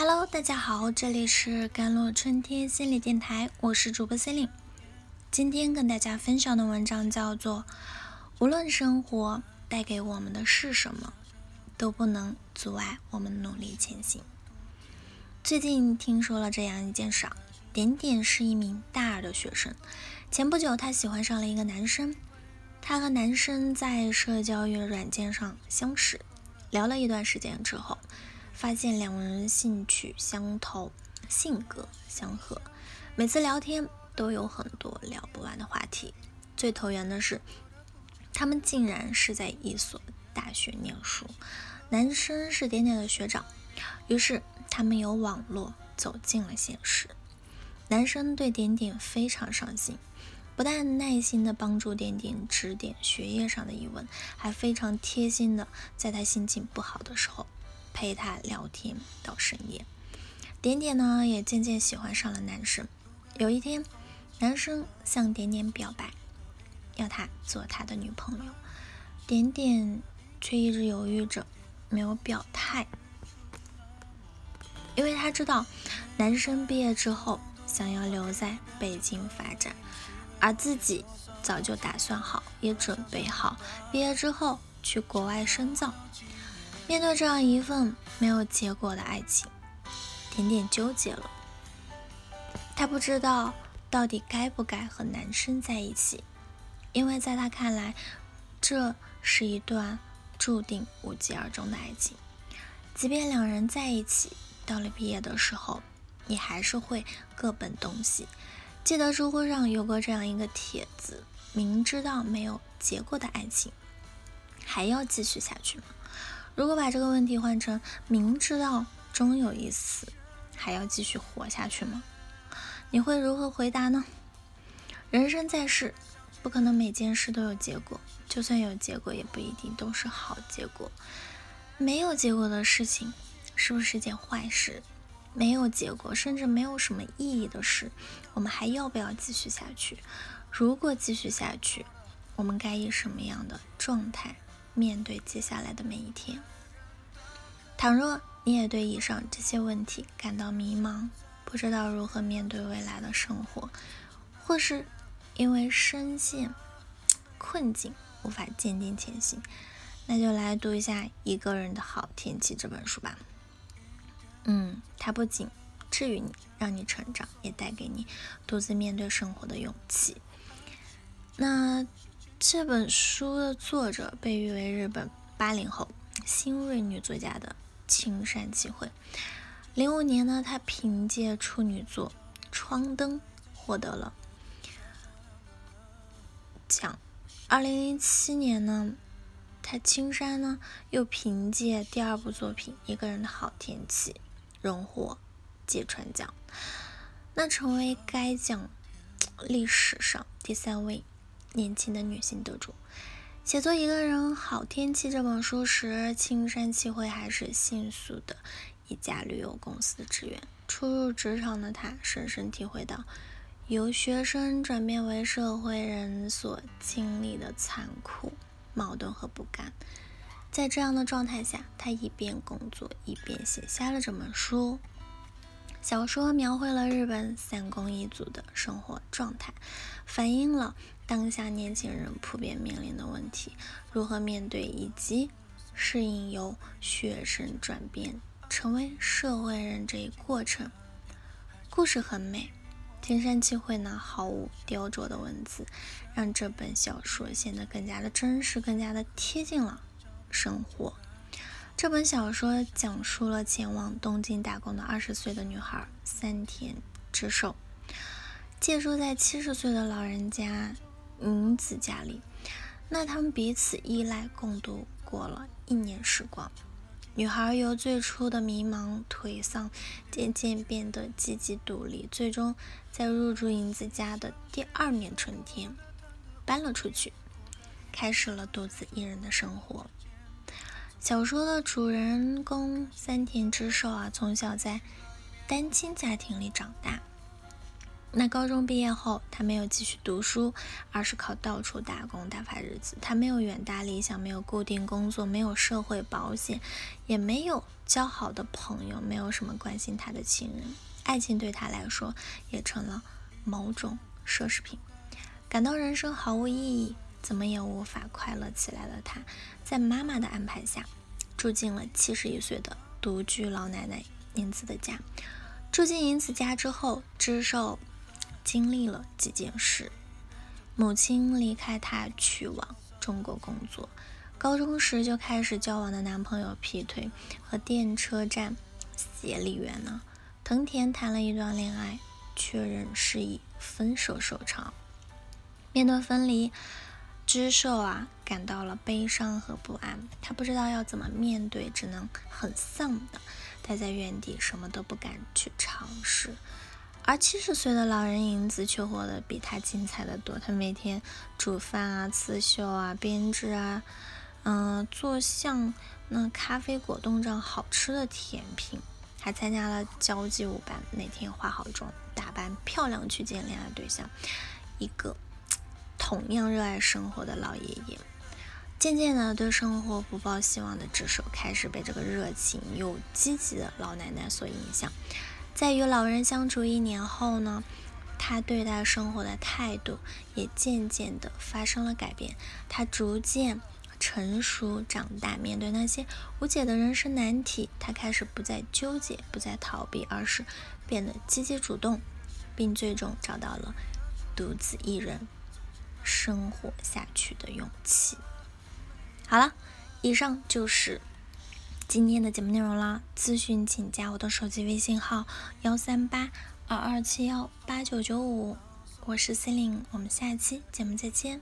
Hello，大家好，这里是甘露春天心理电台，我是主播 c e l i n 今天跟大家分享的文章叫做《无论生活带给我们的是什么，都不能阻碍我们努力前行》。最近听说了这样一件事，点点是一名大二的学生，前不久他喜欢上了一个男生，他和男生在社交软件上相识，聊了一段时间之后。发现两人兴趣相投，性格相合，每次聊天都有很多聊不完的话题。最投缘的是，他们竟然是在一所大学念书，男生是点点的学长。于是他们由网络走进了现实。男生对点点非常上心，不但耐心的帮助点点指点学业上的疑问，还非常贴心的在他心情不好的时候。陪他聊天到深夜，点点呢也渐渐喜欢上了男生。有一天，男生向点点表白，要他做他的女朋友，点点却一直犹豫着，没有表态，因为他知道男生毕业之后想要留在北京发展，而自己早就打算好，也准备好毕业之后去国外深造。面对这样一份没有结果的爱情，点点纠结了。他不知道到底该不该和男生在一起，因为在他看来，这是一段注定无疾而终的爱情。即便两人在一起，到了毕业的时候，也还是会各奔东西。记得知乎上有过这样一个帖子：明知道没有结果的爱情，还要继续下去吗？如果把这个问题换成明知道终有一死，还要继续活下去吗？你会如何回答呢？人生在世，不可能每件事都有结果，就算有结果，也不一定都是好结果。没有结果的事情，是不是件坏事？没有结果，甚至没有什么意义的事，我们还要不要继续下去？如果继续下去，我们该以什么样的状态？面对接下来的每一天，倘若你也对以上这些问题感到迷茫，不知道如何面对未来的生活，或是因为深陷困境无法坚定前行，那就来读一下《一个人的好天气》这本书吧。嗯，它不仅治愈你，让你成长，也带给你独自面对生活的勇气。那。这本书的作者被誉为日本八零后新锐女作家的青山启惠。零五年呢，她凭借处女作《窗灯》获得了奖。二零零七年呢，她青山呢又凭借第二部作品《一个人的好天气》荣获芥川奖，那成为该奖历史上第三位。年轻的女性得主，写作《一个人好天气》这本书时，青山七惠还是新宿的一家旅游公司的职员。初入职场的他，深深体会到由学生转变为社会人所经历的残酷、矛盾和不甘。在这样的状态下，他一边工作，一边写下了这本书。小说描绘了日本三公一族的生活状态，反映了当下年轻人普遍面临的问题，如何面对以及适应由学生转变成为社会人这一过程。故事很美，青山七惠呢毫无雕琢的文字，让这本小说显得更加的真实，更加的贴近了生活。这本小说讲述了前往东京打工的二十岁的女孩三田之寿，借住在七十岁的老人家银子家里。那他们彼此依赖，共度过了一年时光。女孩由最初的迷茫颓丧，渐渐变得积极独立，最终在入住银子家的第二年春天搬了出去，开始了独自一人的生活。小说的主人公三田之寿啊，从小在单亲家庭里长大，那高中毕业后，他没有继续读书，而是靠到处打工打发日子。他没有远大理想，没有固定工作，没有社会保险，也没有交好的朋友，没有什么关心他的亲人。爱情对他来说也成了某种奢侈品。感到人生毫无意义，怎么也无法快乐起来的他，在妈妈的安排下，住进了七十一岁的独居老奶奶银子的家。住进银子家之后，知寿。经历了几件事，母亲离开他去往中国工作，高中时就开始交往的男朋友劈腿，和电车站协理员呢，藤田谈了一段恋爱，确认是以分手收场。面对分离，知寿啊感到了悲伤和不安，他不知道要怎么面对，只能很丧的待在原地，什么都不敢去尝试。而七十岁的老人银子却活得比他精彩的多。他每天煮饭啊、刺绣啊、编织啊，嗯，做像那咖啡果冻这样好吃的甜品，还参加了交际舞班，每天化好妆、打扮漂亮去见恋爱对象。一个同样热爱生活的老爷爷，渐渐的对生活不抱希望的智手开始被这个热情又积极的老奶奶所影响。在与老人相处一年后呢，他对待生活的态度也渐渐的发生了改变。他逐渐成熟长大，面对那些无解的人生难题，他开始不再纠结，不再逃避，而是变得积极主动，并最终找到了独自一人生活下去的勇气。好了，以上就是。今天的节目内容啦，咨询请加我的手机微信号幺三八二二七幺八九九五，我是 Celine，我们下期节目再见。